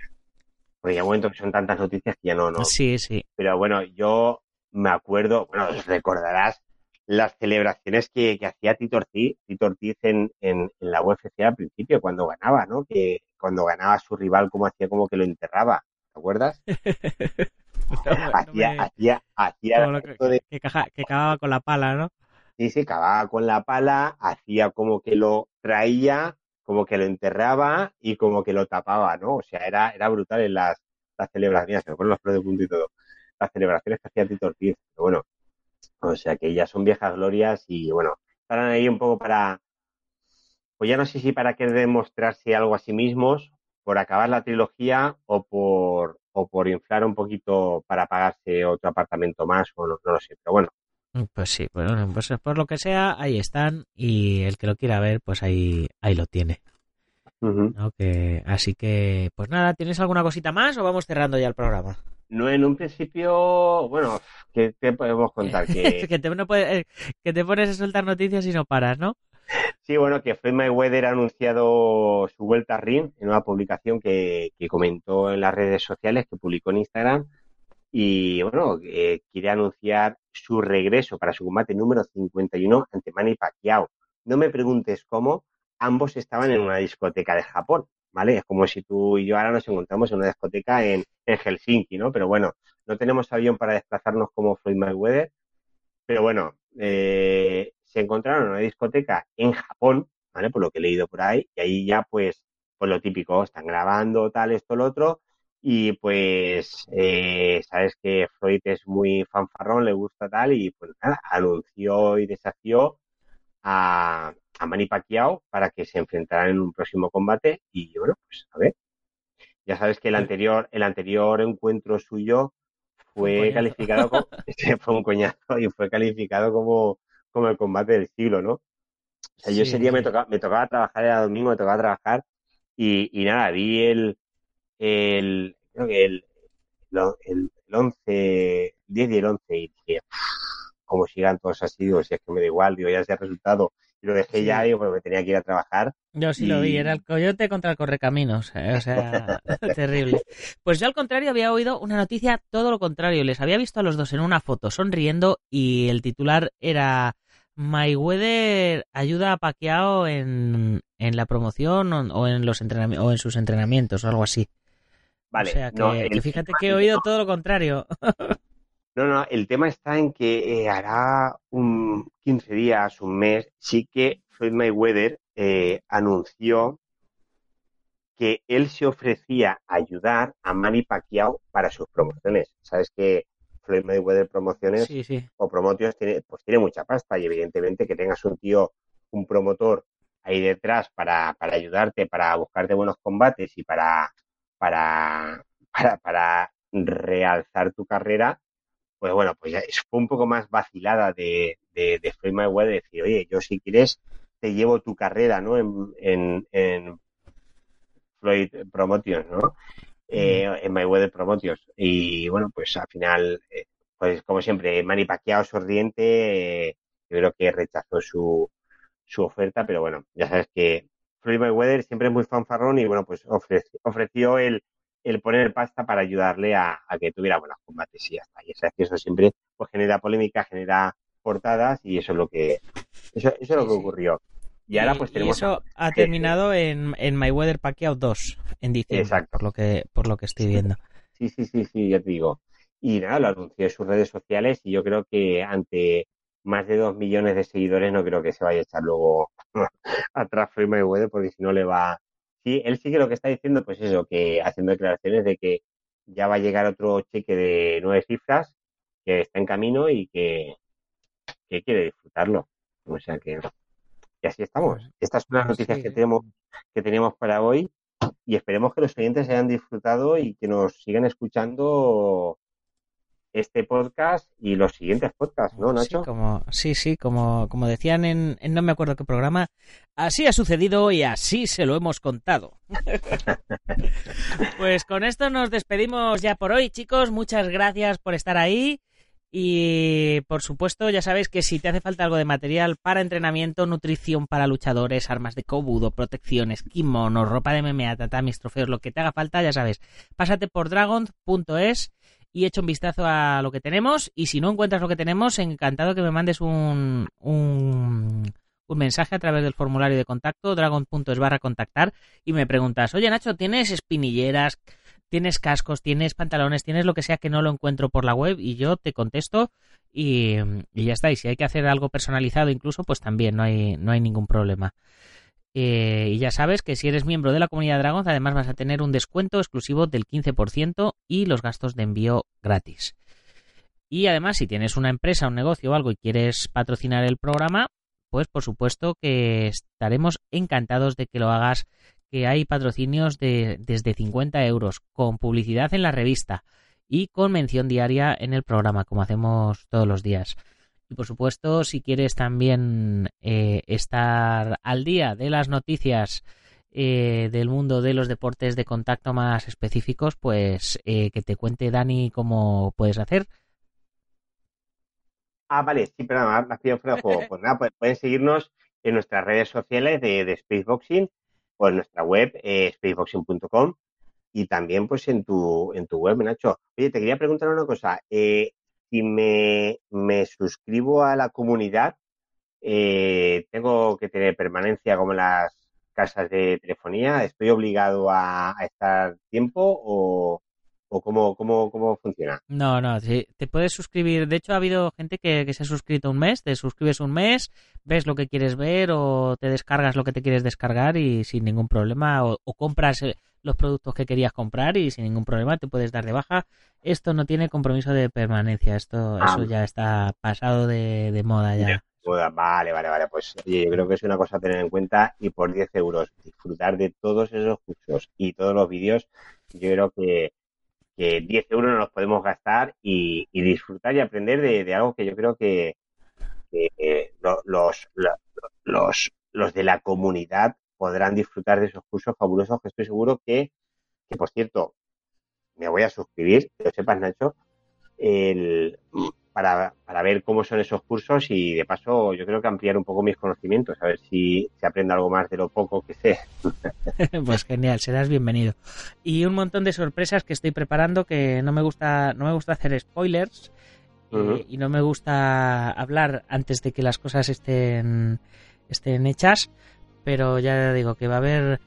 Porque ya un momento que son tantas noticias que ya no, no. Sí, sí. Pero bueno, yo me acuerdo, bueno, recordarás las celebraciones que, que hacía Tito Ortiz, Tito Ortiz en, en, en la UFC al principio, cuando ganaba, ¿no? Que cuando ganaba a su rival, como hacía como que lo enterraba, ¿te acuerdas? hacía, hacía, que- cagaba con la pala, ¿no? Sí, sí, cavaba con la pala, hacía como que lo traía, como que lo enterraba y como que lo tapaba, ¿no? O sea, era, era brutal en las, las celebraciones, se me ponen los pelos de punta y todo. Las celebraciones que hacía Tito Ortiz, pero bueno, o sea, que ya son viejas glorias y bueno, estarán ahí un poco para, pues ya no sé si para querer demostrarse algo a sí mismos, por acabar la trilogía o por, o por inflar un poquito para pagarse otro apartamento más, o no, no lo sé, pero bueno. Pues sí, bueno, pues por lo que sea, ahí están y el que lo quiera ver, pues ahí, ahí lo tiene. ¿no? Que, así que, pues nada, ¿tienes alguna cosita más o vamos cerrando ya el programa? No, en un principio, bueno, ¿qué te podemos contar? Que, que, te, no eh, que te pones a soltar noticias y no paras, ¿no? Sí, bueno, que Floyd Mayweather ha anunciado su vuelta a ring en una publicación que, comentó en las redes sociales, que publicó en Instagram, y bueno, eh, quiere anunciar su regreso para su combate número 51 ante Manny Pacquiao. No me preguntes cómo, ambos estaban en una discoteca de Japón, ¿vale? Es como si tú y yo ahora nos encontramos en una discoteca en, en Helsinki, ¿no? Pero bueno, no tenemos avión para desplazarnos como Floyd Mayweather, pero bueno, eh, se encontraron en una discoteca en Japón, ¿vale? Por lo que he leído por ahí, y ahí ya pues, pues lo típico, están grabando tal, esto, lo otro, y pues eh, sabes que Floyd es muy fanfarrón, le gusta tal, y pues nada, anunció y desafió a, a Manny Pacquiao para que se enfrentaran en un próximo combate, y bueno, pues a ver. Ya sabes que el anterior, el anterior encuentro suyo Fue calificado como, fue un coñazo y fue calificado como, como el combate del siglo, ¿no? O sea, yo ese día me tocaba, me tocaba trabajar, era domingo, me tocaba trabajar y, y nada, vi el, el, creo que el, el, el 11, 10 y el 11 y dije, como sigan todos así, digo, si es que me da igual, digo, ya sea el resultado. Y lo dejé Sí. ya, digo, porque me tenía que ir a trabajar. Yo sí lo vi, era el coyote contra el correcaminos, eh, o sea, terrible. Pues yo al contrario había oído una noticia todo lo contrario, les había visto a los dos en una foto sonriendo y el titular era Mayweather ayuda a Pacquiao en, en la promoción o, o en los entrenami- o en sus entrenamientos o algo así. Vale, o sea, que, no, que el- fíjate que he oído todo lo contrario. No, no, el tema está en que eh, hará un 15 días, un mes, sí que Floyd Mayweather eh, anunció que él se ofrecía a ayudar a Manny Pacquiao para sus promociones. Sabes que Floyd Mayweather Promociones Sí, sí. o Promotions tiene, pues tiene mucha pasta y evidentemente que tengas un tío, un promotor ahí detrás para, para ayudarte, para buscarte buenos combates y para, para, para, para realzar tu carrera, pues bueno, pues ya es- fue un poco más vacilada de, de, de Floyd Mayweather decir, oye, yo si quieres te llevo tu carrera, ¿no? En, en, en Floyd Promotions, ¿no? Eh, en Mayweather Promotions. Y bueno, pues al final, eh, pues como siempre, Manny Pacquiao sonriente, eh, yo creo que rechazó su, su oferta, pero bueno, ya sabes que Floyd Mayweather siempre es muy fanfarrón y bueno, pues ofreció, ofreció el, el poner pasta para ayudarle a, a que tuviera buenos combates y ya está. Y sabes que eso siempre pues genera polémica, genera portadas y eso es lo que eso, eso es lo que ocurrió. Y ahora pues tenemos eso ha terminado en, en Mayweather Pacquiao 2 en diciembre, Exacto. por lo que por lo que estoy viendo. Sí, sí, sí, sí, ya te digo. Y nada, lo anunció en sus redes sociales y yo creo que ante más de dos millones de seguidores no creo que se vaya a echar luego atrás Floyd Mayweather porque si no le va... Sí, él sí que lo que está diciendo pues eso, que haciendo declaraciones de que ya va a llegar otro cheque de nueve cifras que está en camino y que, que quiere disfrutarlo. O sea que... Y así estamos. Estas son las noticias sí, que sí. tenemos que teníamos para hoy y esperemos que los oyentes hayan disfrutado y que nos sigan escuchando este podcast y los siguientes podcasts, ¿no, Sí, Nacho? como, sí, sí, como, como decían en, en no me acuerdo qué programa, así ha sucedido y así se lo hemos contado. pues con esto nos despedimos ya por hoy, chicos. Muchas gracias por estar ahí Y por supuesto, ya sabéis que si te hace falta algo de material para entrenamiento, nutrición para luchadores, armas de kobudo, protecciones, kimonos, ropa de MMA, tatamis, trofeos, lo que te haga falta, ya sabes, pásate por dragon.es y echa un vistazo a lo que tenemos. Y si no encuentras lo que tenemos, encantado que me mandes un, un, un mensaje a través del formulario de contacto, dragon.es barra contactar, y me preguntas, oye Nacho, ¿tienes espinilleras? Tienes cascos, tienes pantalones, tienes lo que sea que no lo encuentro por la web y yo te contesto y, ya está. Y si hay que hacer algo personalizado incluso, pues también no hay, no hay ningún problema. Eh, y ya sabes que si eres miembro de la comunidad Dragon, además vas a tener un descuento exclusivo del 15% y los gastos de envío gratis. Y además, si tienes una empresa, un negocio o algo y quieres patrocinar el programa, pues por supuesto que estaremos encantados de que lo hagas que hay patrocinios de desde 50 euros, con publicidad en la revista y con mención diaria en el programa, como hacemos todos los días. Y por supuesto, si quieres también eh, estar al día de las noticias eh, del mundo de los deportes de contacto más específicos, pues eh, que te cuente Dani cómo puedes hacer. Ah, vale, sí, perdón, me has pedido fuera de juego. Pues nada, pues pueden seguirnos en nuestras redes sociales de, de Spaceboxing por nuestra web, eh, spaceboxing.com, y también pues en tu, en tu web, Nacho. Oye, te quería preguntar una cosa. Eh, si me, me, suscribo a la comunidad, eh, ¿tengo que tener permanencia como las casas de telefonía? ¿Estoy obligado a, a estar tiempo o, o cómo, cómo, cómo funciona? No, no, sí, te puedes suscribir. De hecho, ha habido gente que, que, se ha suscrito un mes, te suscribes un mes, ves lo que quieres ver o te descargas lo que te quieres descargar y sin ningún problema, o, o compras eh, los productos que querías comprar y sin ningún problema te puedes dar de baja. Esto no tiene compromiso de permanencia, esto Ah. eso ya está pasado de, de moda ya. Vale, vale, vale. Pues oye, yo creo que es una cosa a tener en cuenta y por 10 euros disfrutar de todos esos cursos y todos los vídeos, yo creo que, que 10 euros no los podemos gastar y, disfrutar y aprender de, algo que yo creo que, eh, lo- los, lo- los, los de la comunidad podrán disfrutar de esos cursos fabulosos que estoy seguro que, que por cierto, me voy a suscribir, que lo sepas, Nacho, el, para, para ver cómo son esos cursos y de paso yo creo que ampliar un poco mis conocimientos, a ver si, si aprendo algo más de lo poco que sé. pues genial, serás bienvenido. Y un montón de sorpresas que estoy preparando que no me gusta, no me gusta hacer spoilers eh, y no me gusta hablar antes de que las cosas estén, estén hechas, pero ya digo que va a haber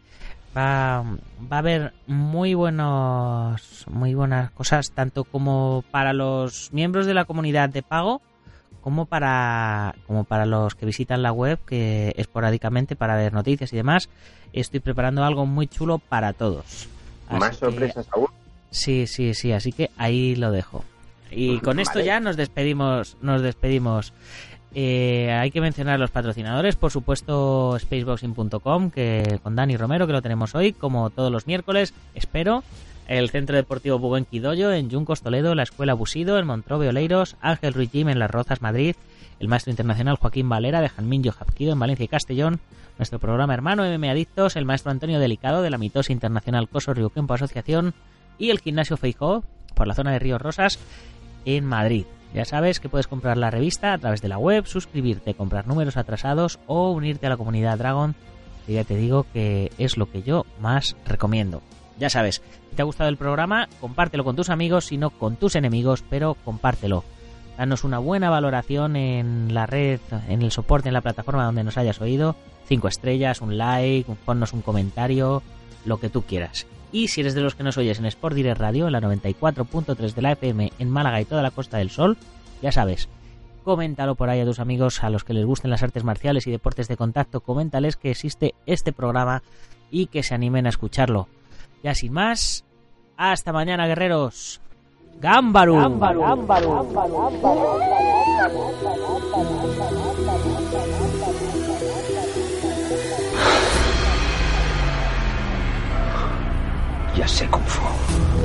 va, va a haber muy buenos muy buenas cosas tanto como para los miembros de la comunidad de pago como para como para los que visitan la web que esporádicamente para ver noticias y demás estoy preparando algo muy chulo para todos Así Más que- sorpresas aún. Sí, sí, sí, así que ahí lo dejo. Y con esto ya nos despedimos, nos despedimos. Eh, hay que mencionar los patrocinadores, por supuesto spaceboxing.com, que con Dani Romero, que lo tenemos hoy, como todos los miércoles, espero. El Centro Deportivo Bubenquidoyo en Yuncos Toledo, la Escuela Busido en Montrove Oleiros, Ángel Ruiz Jim en Las Rozas Madrid, el maestro internacional Joaquín Valera de Janminjo Japquido en Valencia y Castellón, nuestro programa hermano MM Adictos, el maestro Antonio Delicado de la mitosa internacional Coso Río Asociación y el gimnasio Feijó por la zona de Ríos Rosas en Madrid. Ya sabes que puedes comprar la revista a través de la web, suscribirte, comprar números atrasados o unirte a la comunidad Dragon, que ya te digo que es lo que yo más recomiendo. Ya sabes, si te ha gustado el programa, compártelo con tus amigos, si no con tus enemigos, pero compártelo. Danos una buena valoración en la red, en el soporte, en la plataforma donde nos hayas oído. Cinco estrellas, un like, ponnos un comentario, lo que tú quieras. Y si eres de los que nos oyes en Sport Direct Radio, en la 94.3 de la FM en Málaga y toda la Costa del Sol, ya sabes, coméntalo por ahí a tus amigos, a los que les gusten las artes marciales y deportes de contacto, coméntales que existe este programa y que se animen a escucharlo. Ya sin más, hasta mañana, guerreros. ¡Gámbaru! ya sé Kung Fu.